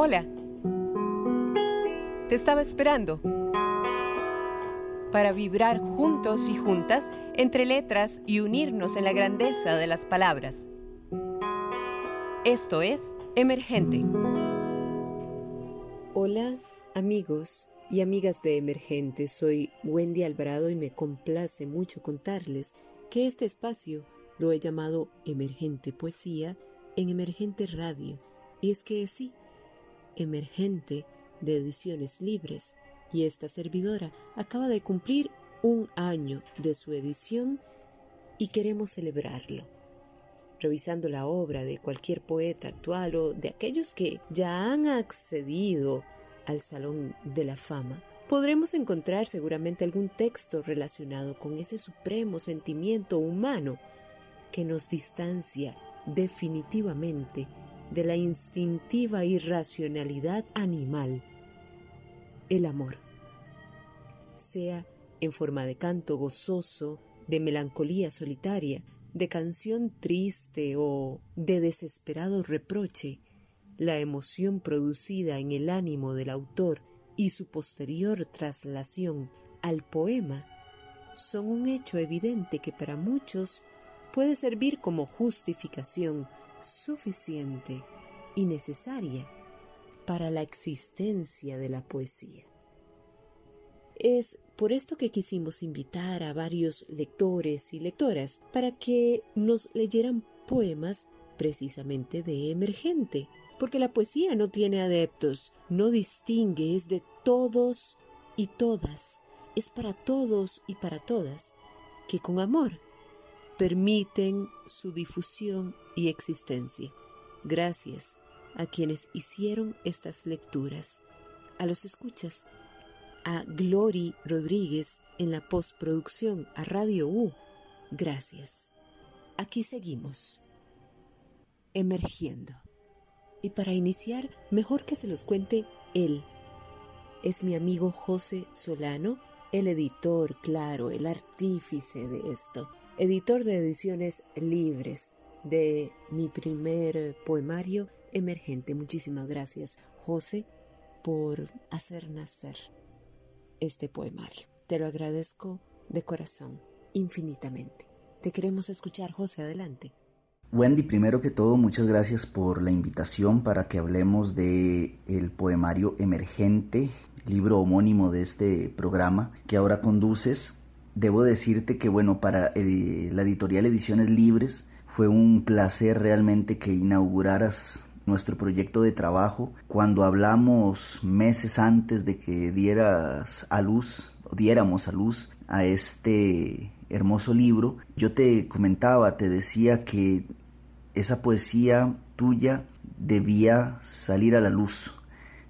Hola. Te estaba esperando para vibrar juntos y juntas entre letras y unirnos en la grandeza de las palabras. Esto es Emergente. Hola amigos y amigas de Emergente, soy Wendy Alvarado y me complace mucho contarles que este espacio lo he llamado Emergente Poesía en Emergente Radio. Y es que sí, emergente de ediciones libres y esta servidora acaba de cumplir un año de su edición y queremos celebrarlo. Revisando la obra de cualquier poeta actual o de aquellos que ya han accedido al Salón de la Fama, podremos encontrar seguramente algún texto relacionado con ese supremo sentimiento humano que nos distancia definitivamente de la instintiva irracionalidad animal, el amor. Sea en forma de canto gozoso, de melancolía solitaria, de canción triste o de desesperado reproche, la emoción producida en el ánimo del autor y su posterior traslación al poema son un hecho evidente que para muchos puede servir como justificación suficiente y necesaria para la existencia de la poesía. Es por esto que quisimos invitar a varios lectores y lectoras para que nos leyeran poemas precisamente de emergente, porque la poesía no tiene adeptos, no distingue, es de todos y todas, es para todos y para todas, que con amor permiten su difusión y existencia. Gracias a quienes hicieron estas lecturas, a los escuchas, a Glory Rodríguez en la postproducción, a Radio U. Gracias. Aquí seguimos, emergiendo. Y para iniciar, mejor que se los cuente él. Es mi amigo José Solano, el editor, claro, el artífice de esto editor de ediciones libres de mi primer poemario emergente. Muchísimas gracias, José, por hacer nacer este poemario. Te lo agradezco de corazón, infinitamente. Te queremos escuchar, José, adelante. Wendy, primero que todo, muchas gracias por la invitación para que hablemos de el poemario emergente, libro homónimo de este programa que ahora conduces debo decirte que, bueno, para eh, la editorial Ediciones Libres fue un placer realmente que inauguraras nuestro proyecto de trabajo. Cuando hablamos meses antes de que dieras a luz, diéramos a luz a este hermoso libro, yo te comentaba, te decía que esa poesía tuya debía salir a la luz,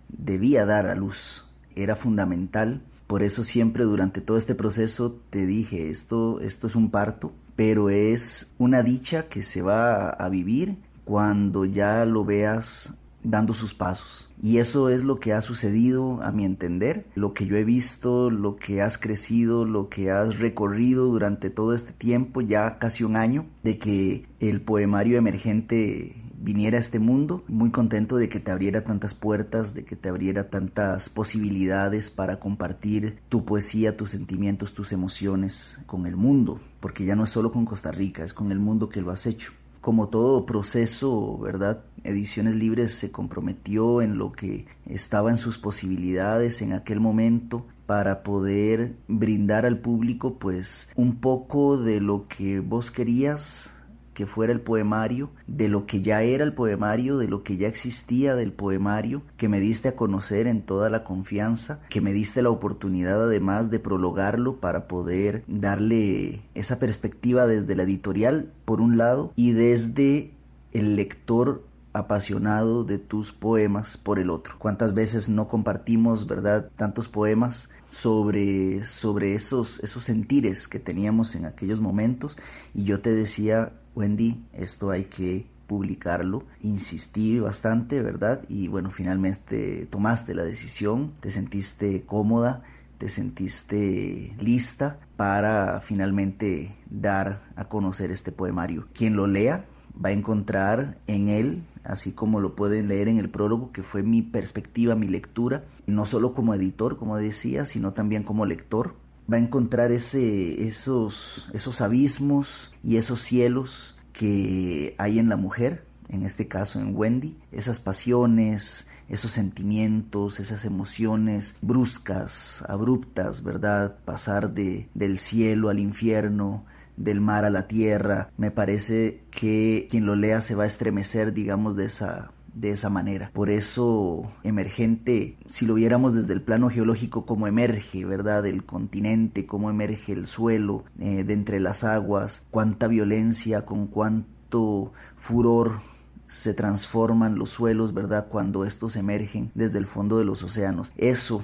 debía dar a luz, era fundamental por eso siempre durante todo este proceso te dije, esto, esto es un parto, pero es una dicha que se va a vivir cuando ya lo veas dando sus pasos. Y eso es lo que ha sucedido a mi entender, lo que yo he visto, lo que has crecido, lo que has recorrido durante todo este tiempo, ya casi un año, de que el poemario emergente viniera a este mundo, muy contento de que te abriera tantas puertas, de que te abriera tantas posibilidades para compartir tu poesía, tus sentimientos, tus emociones con el mundo, porque ya no es solo con Costa Rica, es con el mundo que lo has hecho. Como todo proceso, ¿verdad? Ediciones Libres se comprometió en lo que estaba en sus posibilidades en aquel momento para poder brindar al público pues un poco de lo que vos querías que fuera el poemario, de lo que ya era el poemario, de lo que ya existía del poemario, que me diste a conocer en toda la confianza, que me diste la oportunidad además de prologarlo para poder darle esa perspectiva desde la editorial, por un lado, y desde el lector apasionado de tus poemas por el otro. ¿Cuántas veces no compartimos, verdad, tantos poemas sobre, sobre esos, esos sentires que teníamos en aquellos momentos? Y yo te decía, Wendy, esto hay que publicarlo. Insistí bastante, ¿verdad? Y bueno, finalmente tomaste la decisión, te sentiste cómoda, te sentiste lista para finalmente dar a conocer este poemario. Quien lo lea va a encontrar en él, así como lo pueden leer en el prólogo, que fue mi perspectiva, mi lectura, no solo como editor, como decía, sino también como lector. Va a encontrar ese, esos, esos abismos y esos cielos que hay en la mujer, en este caso en Wendy, esas pasiones, esos sentimientos, esas emociones bruscas, abruptas, ¿verdad? Pasar de, del cielo al infierno, del mar a la tierra. Me parece que quien lo lea se va a estremecer, digamos, de esa de esa manera. Por eso emergente, si lo viéramos desde el plano geológico, como emerge, ¿verdad? El continente, cómo emerge el suelo eh, de entre las aguas, cuánta violencia, con cuánto furor se transforman los suelos, ¿verdad? Cuando estos emergen desde el fondo de los océanos. Eso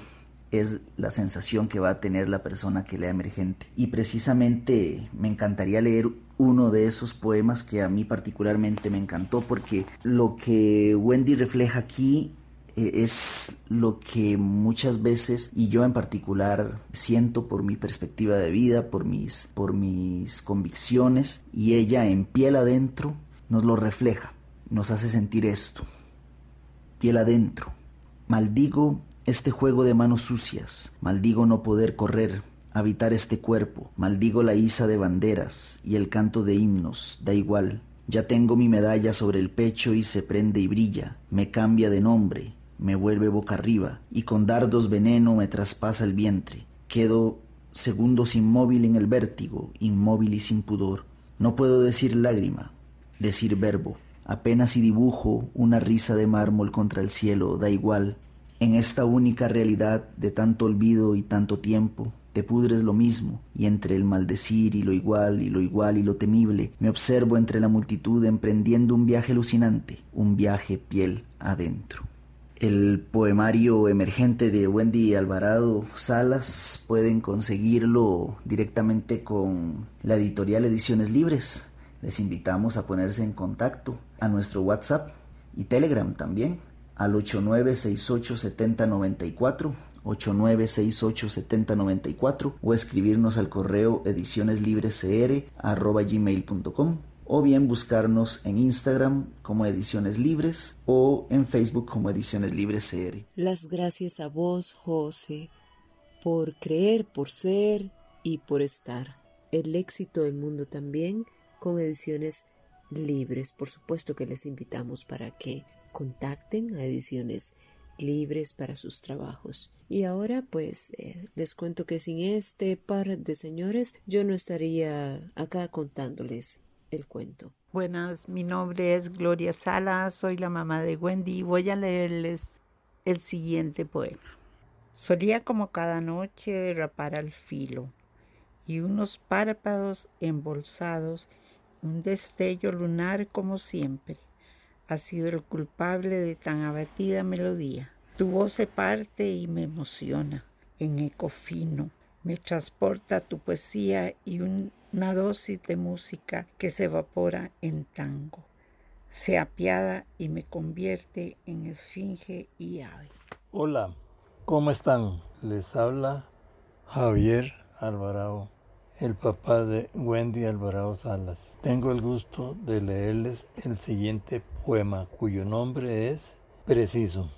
es la sensación que va a tener la persona que lea emergente. Y precisamente me encantaría leer uno de esos poemas que a mí particularmente me encantó porque lo que Wendy refleja aquí eh, es lo que muchas veces y yo en particular siento por mi perspectiva de vida, por mis, por mis convicciones y ella en piel adentro nos lo refleja, nos hace sentir esto, piel adentro. Maldigo este juego de manos sucias, maldigo no poder correr, habitar este cuerpo, maldigo la isa de banderas y el canto de himnos, da igual. Ya tengo mi medalla sobre el pecho y se prende y brilla, me cambia de nombre, me vuelve boca arriba y con dardos veneno me traspasa el vientre. Quedo segundos inmóvil en el vértigo, inmóvil y sin pudor. No puedo decir lágrima, decir verbo. Apenas si dibujo una risa de mármol contra el cielo, da igual, en esta única realidad de tanto olvido y tanto tiempo, te pudres lo mismo, y entre el maldecir y lo igual y lo igual y lo temible, me observo entre la multitud emprendiendo un viaje alucinante, un viaje piel adentro. El poemario emergente de Wendy Alvarado Salas pueden conseguirlo directamente con la editorial Ediciones Libres. Les invitamos a ponerse en contacto a nuestro WhatsApp y Telegram también al 89687094, 89687094 o escribirnos al correo edicioneslibrescr@gmail.com o bien buscarnos en Instagram como Ediciones Libres o en Facebook como Ediciones Libres CR. Las gracias a vos, José, por creer, por ser y por estar. El éxito del mundo también con Ediciones Libres. Por supuesto que les invitamos para que contacten a ediciones libres para sus trabajos. Y ahora pues eh, les cuento que sin este par de señores yo no estaría acá contándoles el cuento. Buenas, mi nombre es Gloria Sala, soy la mamá de Wendy y voy a leerles el siguiente poema. Solía como cada noche derrapar al filo y unos párpados embolsados, un destello lunar como siempre ha sido el culpable de tan abatida melodía. Tu voz se parte y me emociona en eco fino. Me transporta tu poesía y una dosis de música que se evapora en tango. Se apiada y me convierte en esfinge y ave. Hola, ¿cómo están? Les habla Javier Alvarado el papá de Wendy Alvarado Salas. Tengo el gusto de leerles el siguiente poema cuyo nombre es Preciso.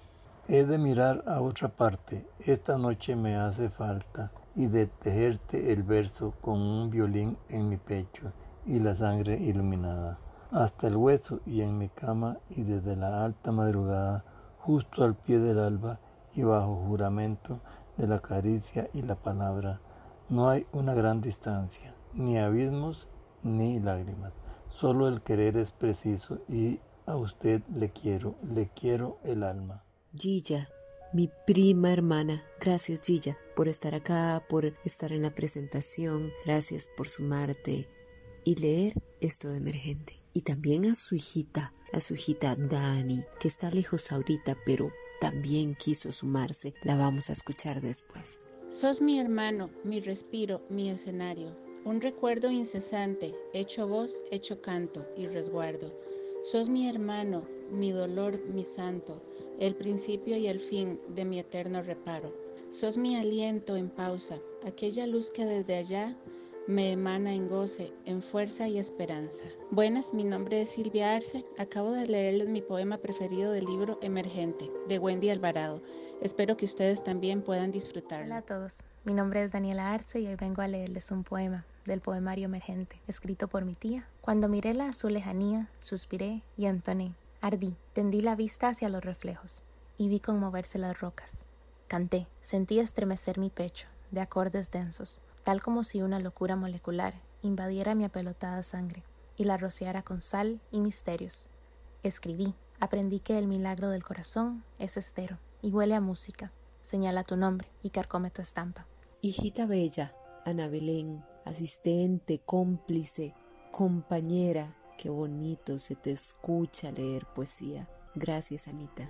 He de mirar a otra parte, esta noche me hace falta, y de tejerte el verso con un violín en mi pecho y la sangre iluminada, hasta el hueso y en mi cama y desde la alta madrugada, justo al pie del alba y bajo juramento de la caricia y la palabra no hay una gran distancia, ni abismos ni lágrimas. Solo el querer es preciso y a usted le quiero, le quiero el alma. Gilla, mi prima hermana. Gracias Gilla por estar acá, por estar en la presentación. Gracias por sumarte y leer esto de emergente. Y también a su hijita, a su hijita Dani, que está lejos ahorita, pero también quiso sumarse. La vamos a escuchar después. Sos mi hermano, mi respiro, mi escenario, un recuerdo incesante, hecho voz, hecho canto y resguardo. Sos mi hermano, mi dolor, mi santo, el principio y el fin de mi eterno reparo. Sos mi aliento en pausa, aquella luz que desde allá me emana en goce, en fuerza y esperanza. Buenas, mi nombre es Silvia Arce. Acabo de leerles mi poema preferido del libro Emergente, de Wendy Alvarado. Espero que ustedes también puedan disfrutarlo. Hola a todos, mi nombre es Daniela Arce y hoy vengo a leerles un poema del poemario Emergente, escrito por mi tía. Cuando miré la azul lejanía, suspiré y entoné. Ardí, tendí la vista hacia los reflejos y vi conmoverse las rocas. Canté, sentí estremecer mi pecho, de acordes densos, tal como si una locura molecular invadiera mi apelotada sangre y la rociara con sal y misterios. Escribí, aprendí que el milagro del corazón es estero y huele a música, señala tu nombre y carcome tu estampa. Hijita bella, Ana Belén, asistente, cómplice, compañera, qué bonito se te escucha leer poesía. Gracias, Anita.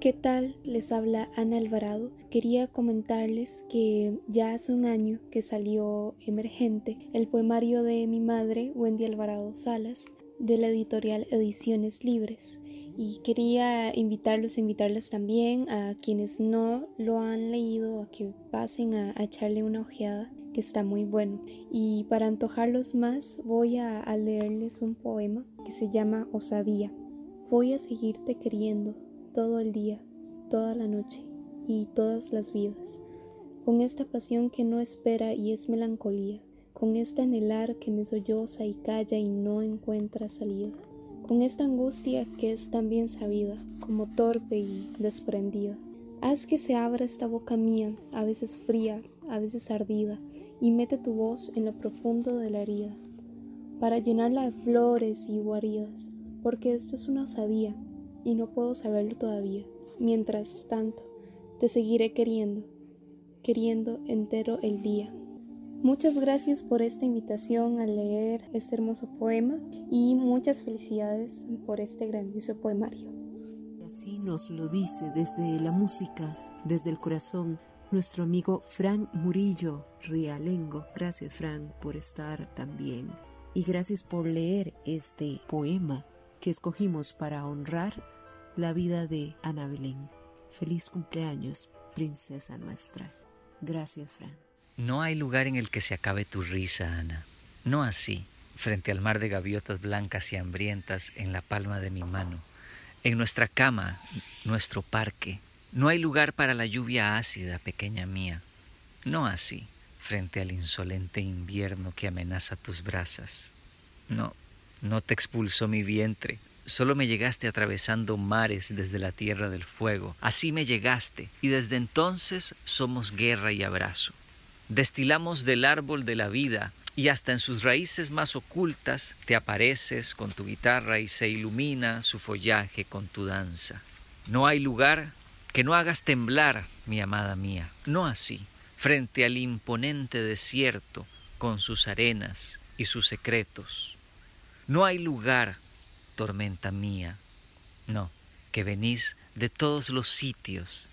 ¿Qué tal? Les habla Ana Alvarado. Quería comentarles que ya hace un año que salió Emergente, el poemario de mi madre, Wendy Alvarado Salas, de la editorial Ediciones Libres. Y quería invitarlos, invitarles también a quienes no lo han leído, a que pasen a, echarle una ojeada, que está muy bueno. Y para antojarlos más, voy a leerles un poema que se llama Osadía. Voy a seguirte queriendo todo el día, toda la noche y todas las vidas, con esta pasión que no espera y es melancolía, con este anhelar que me solloza y calla y no encuentra salida, con esta angustia que es tan bien sabida, como torpe y desprendida. Haz que se abra esta boca mía, a veces fría, a veces ardida, y mete tu voz en lo profundo de la herida, para llenarla de flores y guaridas, porque esto es una osadía, y no puedo saberlo todavía. Mientras tanto, te seguiré queriendo, queriendo entero el día. Muchas gracias por esta invitación a leer este hermoso poema y muchas felicidades por este grandioso poemario. Así nos lo dice desde la música, desde el corazón, nuestro amigo Frank Murillo Rialengo. Gracias Frank por estar también y gracias por leer este poema que escogimos para honrar la vida de Ana Belén. Feliz cumpleaños, princesa nuestra. Gracias, Fran. No hay lugar en el que se acabe tu risa, Ana. No así, frente al mar de gaviotas blancas y hambrientas en la palma de mi mano. En nuestra cama, nuestro parque. No hay lugar para la lluvia ácida, pequeña mía. No así, frente al insolente invierno que amenaza tus brasas. No, no te expulsó mi vientre, solo me llegaste atravesando mares desde la tierra del fuego. Así me llegaste, y desde entonces somos guerra y abrazo. Destilamos del árbol de la vida, y hasta en sus raíces más ocultas te apareces con tu guitarra y se ilumina su follaje con tu danza. No hay lugar que no hagas temblar, mi amada mía, no así, frente al imponente desierto con sus arenas y sus secretos. No hay lugar, tormenta mía, no, que venís de todos los sitios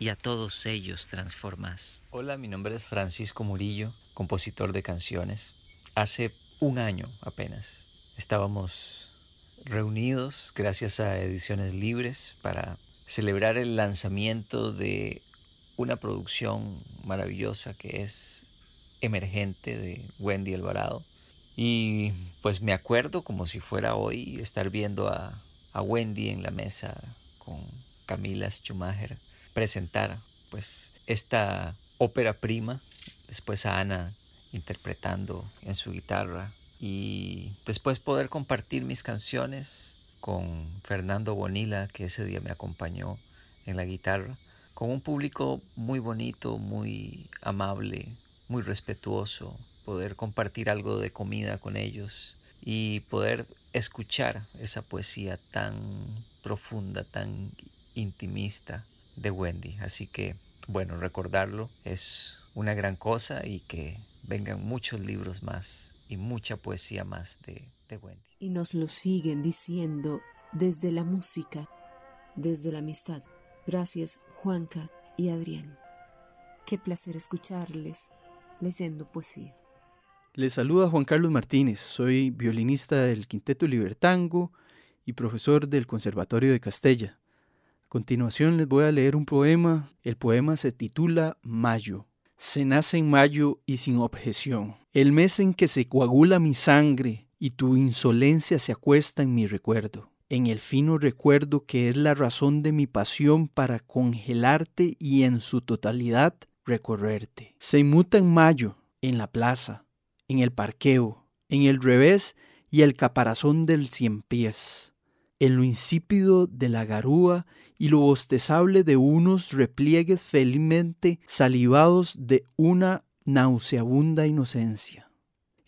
y a todos ellos transformás. Hola, mi nombre es Francisco Murillo, compositor de canciones. Hace un año apenas estábamos reunidos gracias a Ediciones Libres para celebrar el lanzamiento de una producción maravillosa que es Emergente de Wendy Alvarado. Y pues me acuerdo como si fuera hoy estar viendo a, Wendy en la mesa con Camila Schumacher presentar pues esta ópera prima, después a Ana interpretando en su guitarra y después poder compartir mis canciones con Fernando Bonilla que ese día me acompañó en la guitarra, con un público muy bonito, muy amable, muy respetuoso, poder compartir algo de comida con ellos y poder escuchar esa poesía tan profunda, tan intimista de Wendy. Así que, bueno, recordarlo es una gran cosa y que vengan muchos libros más y mucha poesía más de, de Wendy. Y nos lo siguen diciendo desde la música, desde la amistad. Gracias, Juanca y Adrián. Qué placer escucharles leyendo poesía. Les saluda Juan Carlos Martínez, soy violinista del Quinteto Libertango y profesor del Conservatorio de Castella. A continuación les voy a leer un poema. El poema se titula Mayo. se nace en mayo y sin objeción, el mes en que se coagula mi sangre y tu insolencia se acuesta en mi recuerdo, en el fino recuerdo que es la razón de mi pasión para congelarte y en su totalidad recorrerte. Se inmuta en mayo, en la plaza, en el parqueo, en el revés y el caparazón del cien pies, en lo insípido de la garúa y lo bostezable de unos repliegues felizmente salivados de una nauseabunda inocencia.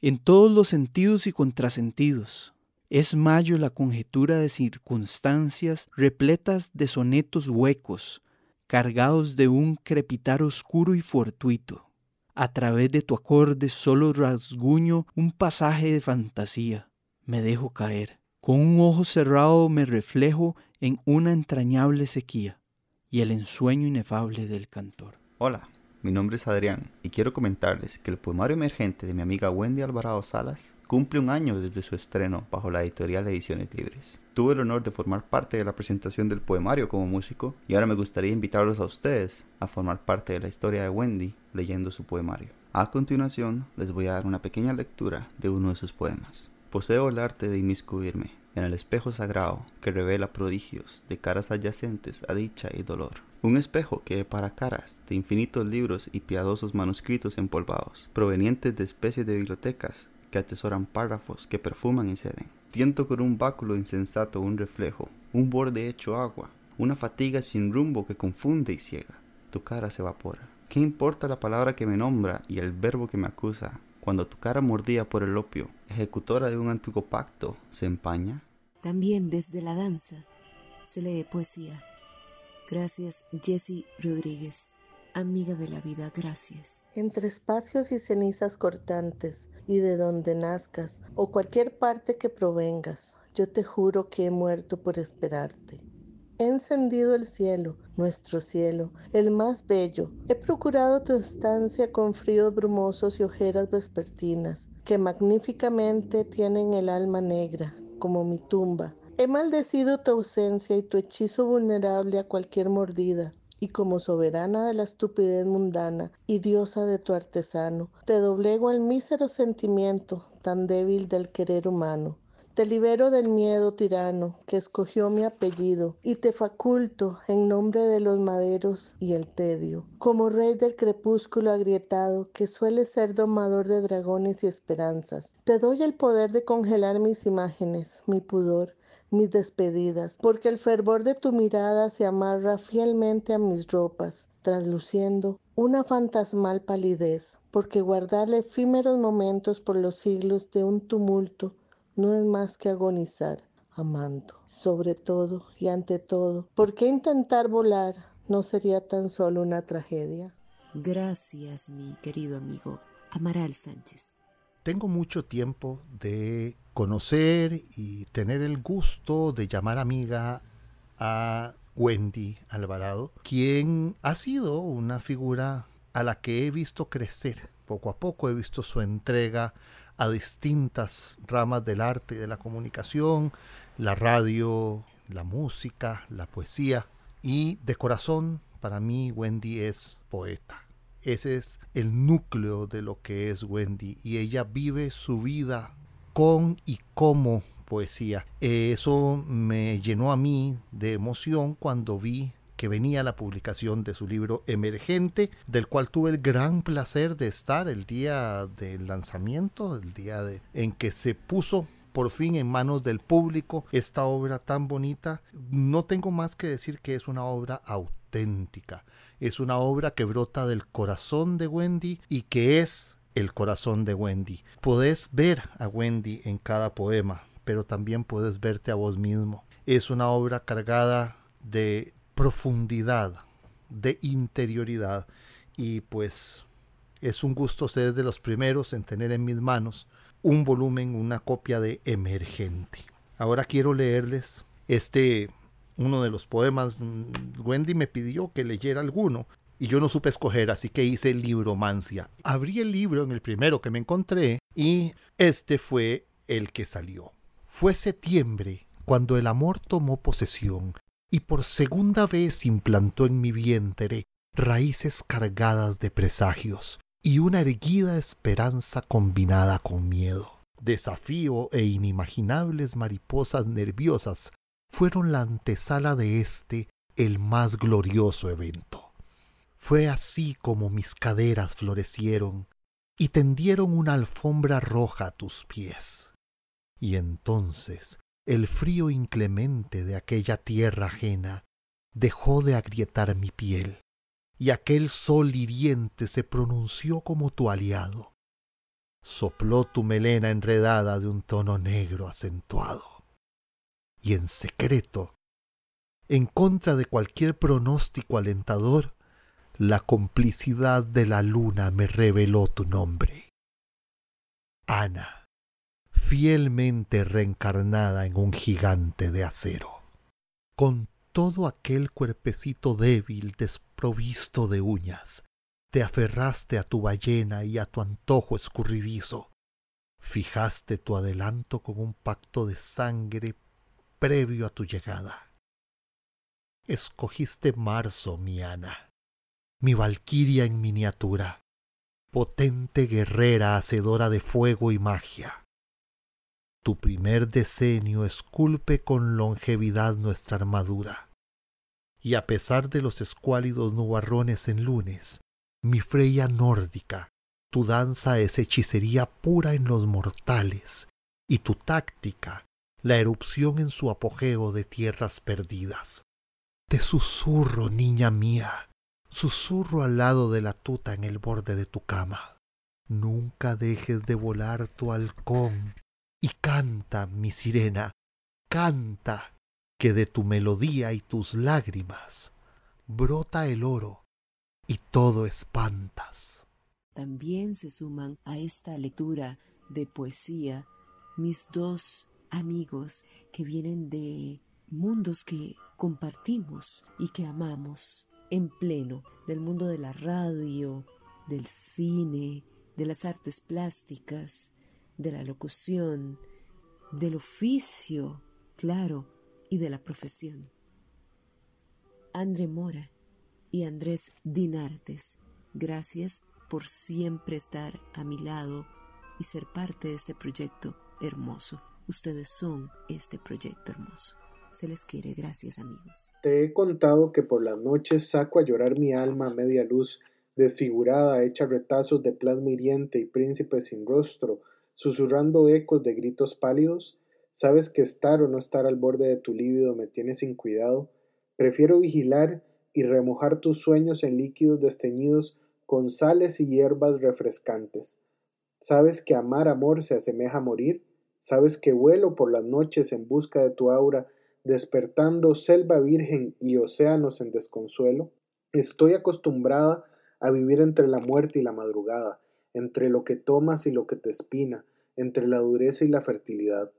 En todos los sentidos y contrasentidos, es mayo la conjetura de circunstancias repletas de sonetos huecos, cargados de un crepitar oscuro y fortuito. A través de tu acorde solo rasguño un pasaje de fantasía. Me dejo caer. Con un ojo cerrado me reflejo en una entrañable sequía y el ensueño inefable del cantor. Hola, mi nombre es Adrián y quiero comentarles que el poemario emergente de mi amiga Wendy Alvarado Salas cumple un año desde su estreno bajo la editorial Ediciones Libres. Tuve el honor de formar parte de la presentación del poemario como músico y ahora me gustaría invitarlos a ustedes a formar parte de la historia de Wendy leyendo su poemario. A continuación les voy a dar una pequeña lectura de uno de sus poemas. Poseo el arte de inmiscuirme en el espejo sagrado que revela prodigios de caras adyacentes a dicha y dolor. Un espejo que para caras de infinitos libros y piadosos manuscritos empolvados, provenientes de especies de bibliotecas que atesoran párrafos que perfuman y ceden. Tiento con un báculo insensato un reflejo, un borde hecho agua, una fatiga sin rumbo que confunde y ciega. Tu cara se evapora. ¿Qué importa la palabra que me nombra y el verbo que me acusa? Cuando tu cara mordida por el opio, ejecutora de un antiguo pacto, se empaña? También desde la danza se lee poesía. Gracias, Jessie Rodríguez. Amiga de la vida, gracias. Entre espacios y cenizas cortantes, y de donde nazcas, o cualquier parte que provengas, yo te juro que he muerto por esperarte. He encendido el cielo, nuestro cielo, el más bello. He procurado tu estancia con fríos brumosos y ojeras vespertinas, que magníficamente tienen el alma negra, como mi tumba. He maldecido tu ausencia y tu hechizo vulnerable a cualquier mordida, y como soberana de la estupidez mundana y diosa de tu artesano, te doblego al mísero sentimiento tan débil del querer humano. Te libero del miedo tirano que escogió mi apellido y te faculto en nombre de los maderos y el tedio, como rey del crepúsculo agrietado que suele ser domador de dragones y esperanzas. Te doy el poder de congelar mis imágenes, mi pudor, mis despedidas, porque el fervor de tu mirada se amarra fielmente a mis ropas, trasluciendo una fantasmal palidez, porque guardarle efímeros momentos por los siglos de un tumulto no es más que agonizar amando. Sobre todo y ante todo, ¿por qué intentar volar no sería tan solo una tragedia? Gracias, mi querido amigo Amaral Sánchez. Tengo mucho tiempo de conocer y tener el gusto de llamar amiga a Wendy Alvarado, quien ha sido una figura a la que he visto crecer. Poco a poco he visto su entrega a distintas ramas del arte y de la comunicación, la radio, la música, la poesía. Y de corazón, para mí, Wendy es poeta. Ese es el núcleo de lo que es Wendy y ella vive su vida con y como poesía. Eso me llenó a mí de emoción cuando vi venía la publicación de su libro Emergente, del cual tuve el gran placer de estar el día del lanzamiento, el día en que se puso por fin en manos del público esta obra tan bonita. No tengo más que decir que es una obra auténtica. Es una obra que brota del corazón de Wendy y que es el corazón de Wendy. Podés ver a Wendy en cada poema, pero también puedes verte a vos mismo. Es una obra cargada de profundidad, de interioridad y pues es un gusto ser de los primeros en tener en mis manos un volumen, una copia de Emergente. Ahora quiero leerles este, uno de los poemas. Wendy me pidió que leyera alguno y yo no supe escoger, así que hice libromancia. Abrí el libro en el primero que me encontré y este fue el que salió. Fue septiembre cuando el amor tomó posesión y por segunda vez implantó en mi vientre raíces cargadas de presagios y una erguida esperanza combinada con miedo. Desafío e inimaginables mariposas nerviosas fueron la antesala de este, el más glorioso evento. Fue así como mis caderas florecieron y tendieron una alfombra roja a tus pies. Y entonces el frío inclemente de aquella tierra ajena dejó de agrietar mi piel, y aquel sol hiriente se pronunció como tu aliado. Sopló tu melena enredada de un tono negro acentuado. Y en secreto, en contra de cualquier pronóstico alentador, la complicidad de la luna me reveló tu nombre. Ana, fielmente reencarnada en un gigante de acero. Con todo aquel cuerpecito débil desprovisto de uñas, te aferraste a tu ballena y a tu antojo escurridizo. Fijaste tu adelanto con un pacto de sangre previo a tu llegada. Escogiste marzo, mi Ana, mi valquiria en miniatura, potente guerrera hacedora de fuego y magia. Tu primer decenio esculpe con longevidad nuestra armadura. Y a pesar de los escuálidos nubarrones en lunes, mi Freya nórdica, tu danza es hechicería pura en los mortales, y tu táctica, la erupción en su apogeo de tierras perdidas. Te susurro, niña mía, susurro al lado de la tuta en el borde de tu cama. Nunca dejes de volar tu halcón y canta, mi sirena, canta, que de tu melodía y tus lágrimas brota el oro y todo espantas. También se suman a esta lectura de poesía mis dos amigos que vienen de mundos que compartimos y que amamos en pleno, del mundo de la radio, del cine, de las artes plásticas, de la locución, del oficio, claro, y de la profesión. André Mora y Andrés Dinartes, gracias por siempre estar a mi lado y ser parte de este proyecto hermoso. Ustedes son este proyecto hermoso. Se les quiere, gracias amigos. Te he contado que por las noches saco a llorar mi alma a media luz, desfigurada, hecha retazos de plasma hiriente y príncipe sin rostro, susurrando ecos de gritos pálidos. Sabes que estar o no estar al borde de tu líbido me tiene sin cuidado. Prefiero vigilar y remojar tus sueños en líquidos desteñidos con sales y hierbas refrescantes. Sabes que amar amor se asemeja a morir. Sabes que vuelo por las noches en busca de tu aura, despertando selva virgen y océanos en desconsuelo. Estoy acostumbrada a vivir entre la muerte y la madrugada, entre lo que tomas y lo que te espina, entre la dureza y la fertilidad.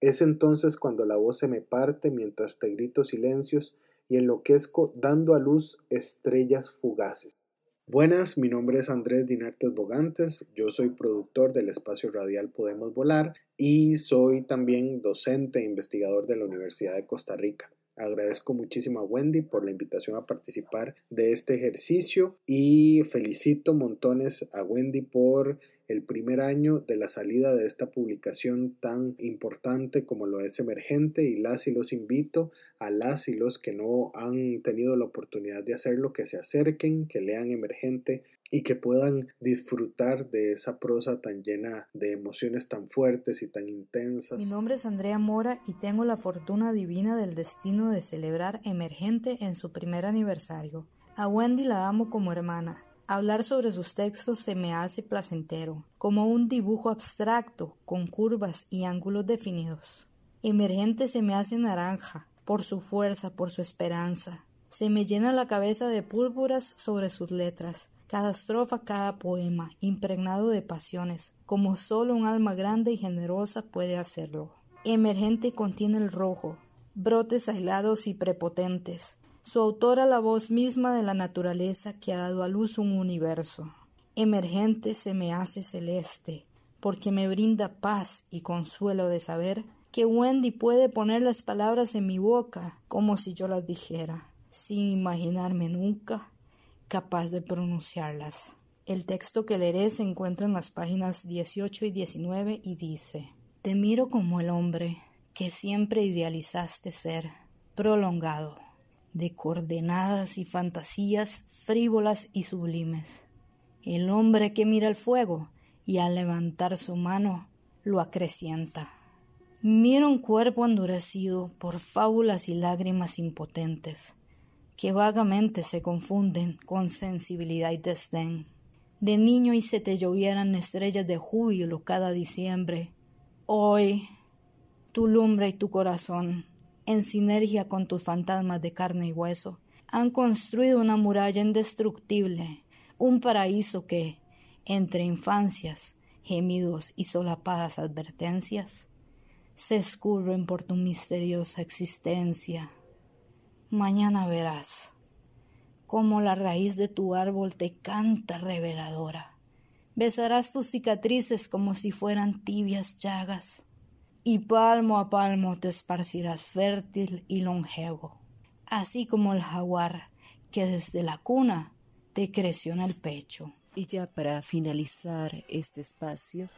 Es entonces cuando la voz se me parte mientras te grito silencios y enloquezco dando a luz estrellas fugaces. Buenas, mi nombre es Andrés Dinartes Bogantes, yo soy productor del espacio radial Podemos Volar y soy también docente e investigador de la Universidad de Costa Rica. Agradezco muchísimo a Wendy por la invitación a participar de este ejercicio y felicito montones a Wendy por el primer año de la salida de esta publicación tan importante como lo es Emergente y las y los invito a las y los que no han tenido la oportunidad de hacerlo que se acerquen, que lean Emergente y que puedan disfrutar de esa prosa tan llena de emociones tan fuertes y tan intensas. Mi nombre es Andrea Mora y tengo la fortuna divina del destino de celebrar Emergente en su primer aniversario. A Wendy la amo como hermana Hablar sobre sus textos se me hace placentero, como un dibujo abstracto, con curvas y ángulos definidos. Emergente se me hace naranja, por su fuerza, por su esperanza. Se me llena la cabeza de púrpuras sobre sus letras, cada estrofa, cada poema, impregnado de pasiones, como solo un alma grande y generosa puede hacerlo. Emergente contiene el rojo, brotes aislados y prepotentes, su autora la voz misma de la naturaleza que ha dado a luz un universo. Emergente se me hace celeste, porque me brinda paz y consuelo de saber que Wendy puede poner las palabras en mi boca como si yo las dijera, sin imaginarme nunca capaz de pronunciarlas. El texto que leeré se encuentra en las páginas 18 y 19 y dice, Te miro como el hombre que siempre idealizaste ser, prolongado, de coordenadas y fantasías frívolas y sublimes. El hombre que mira el fuego y al levantar su mano lo acrecienta. Mira un cuerpo endurecido por fábulas y lágrimas impotentes, que vagamente se confunden con sensibilidad y desdén. De niño y se te llovieran estrellas de júbilo cada diciembre. Hoy, tu lumbre y tu corazón, en sinergia con tus fantasmas de carne y hueso, han construido una muralla indestructible, un paraíso que, entre infancias, gemidos y solapadas advertencias, se escurren por tu misteriosa existencia. Mañana verás cómo la raíz de tu árbol te canta reveladora. Besarás tus cicatrices como si fueran tibias llagas, y palmo a palmo te esparcirás fértil y longevo, así como el jaguar que desde la cuna te creció en el pecho. Y ya para finalizar este espacio,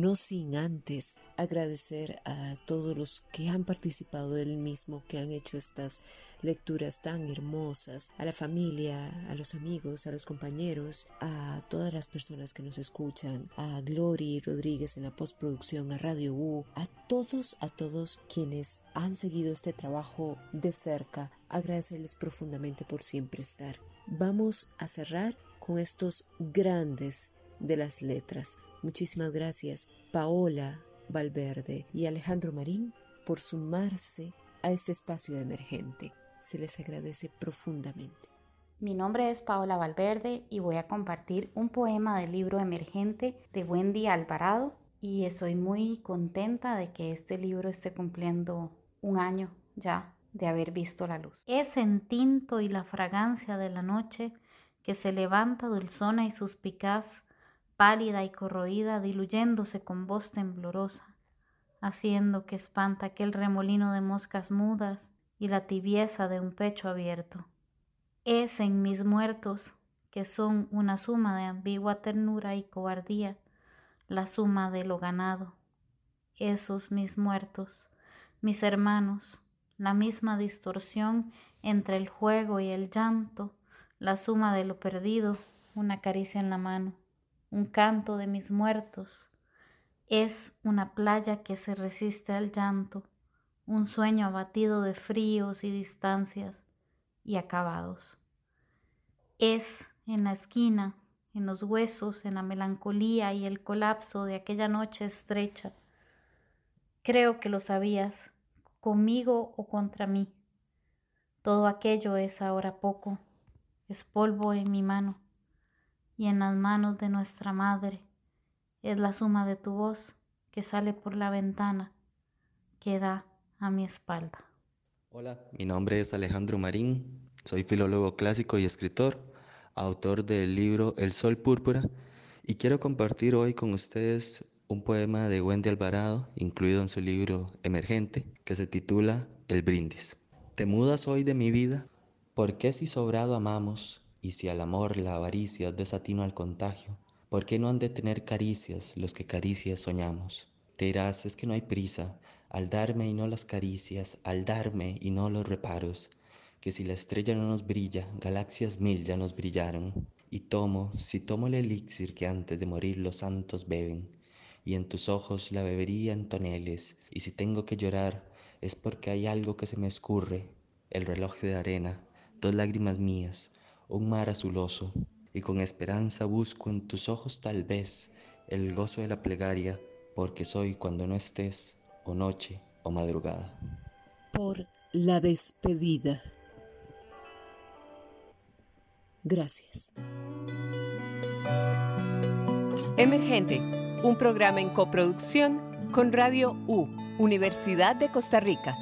no sin antes agradecer a todos los que han participado del mismo, que han hecho estas lecturas tan hermosas, a la familia, a los amigos, a los compañeros, a todas las personas que nos escuchan, a Glory Rodríguez en la postproducción, a Radio U, a todos, a todos quienes han seguido este trabajo de cerca, agradecerles profundamente por siempre estar. Vamos a cerrar con estos grandes de las letras. Muchísimas gracias Paola Valverde y Alejandro Marín por sumarse a este espacio de emergente. Se les agradece profundamente. Mi nombre es Paola Valverde y voy a compartir un poema del libro Emergente de Wendy Alvarado y estoy muy contenta de que este libro esté cumpliendo un año ya de haber visto la luz. Es en tinto y la fragancia de la noche que se levanta dulzona y suspicaz, pálida y corroída, diluyéndose con voz temblorosa, haciendo que espanta aquel remolino de moscas mudas y la tibieza de un pecho abierto. Es en mis muertos, que son una suma de ambigua ternura y cobardía, la suma de lo ganado. Esos mis muertos, mis hermanos, la misma distorsión entre el juego y el llanto, la suma de lo perdido, una caricia en la mano, un canto de mis muertos. Es una playa que se resiste al llanto, un sueño abatido de fríos y distancias y acabados. Es en la esquina, en los huesos, en la melancolía y el colapso de aquella noche estrecha. Creo que lo sabías, conmigo o contra mí. Todo aquello es ahora poco es polvo en mi mano y en las manos de nuestra madre es la suma de tu voz que sale por la ventana que da a mi espalda. Hola, mi nombre es Alejandro Marín, soy filólogo clásico y escritor, autor del libro El Sol Púrpura y quiero compartir hoy con ustedes un poema de Wendy Alvarado incluido en su libro Emergente que se titula El Brindis. Te mudas hoy de mi vida ¿Por qué si sobrado amamos, y si al amor la avaricia es desatino al contagio, por qué no han de tener caricias los que caricias soñamos? Te dirás, es que no hay prisa, al darme y no las caricias, al darme y no los reparos, que si la estrella no nos brilla, galaxias mil ya nos brillaron. Y tomo, si tomo el elixir que antes de morir los santos beben, y en tus ojos la bebería en toneles, y si tengo que llorar, es porque hay algo que se me escurre, el reloj de arena, dos lágrimas mías, un mar azuloso, y con esperanza busco en tus ojos tal vez el gozo de la plegaria, porque soy cuando no estés, o noche o madrugada. Por la despedida. Gracias. Emergente, un programa en coproducción con Radio U, Universidad de Costa Rica.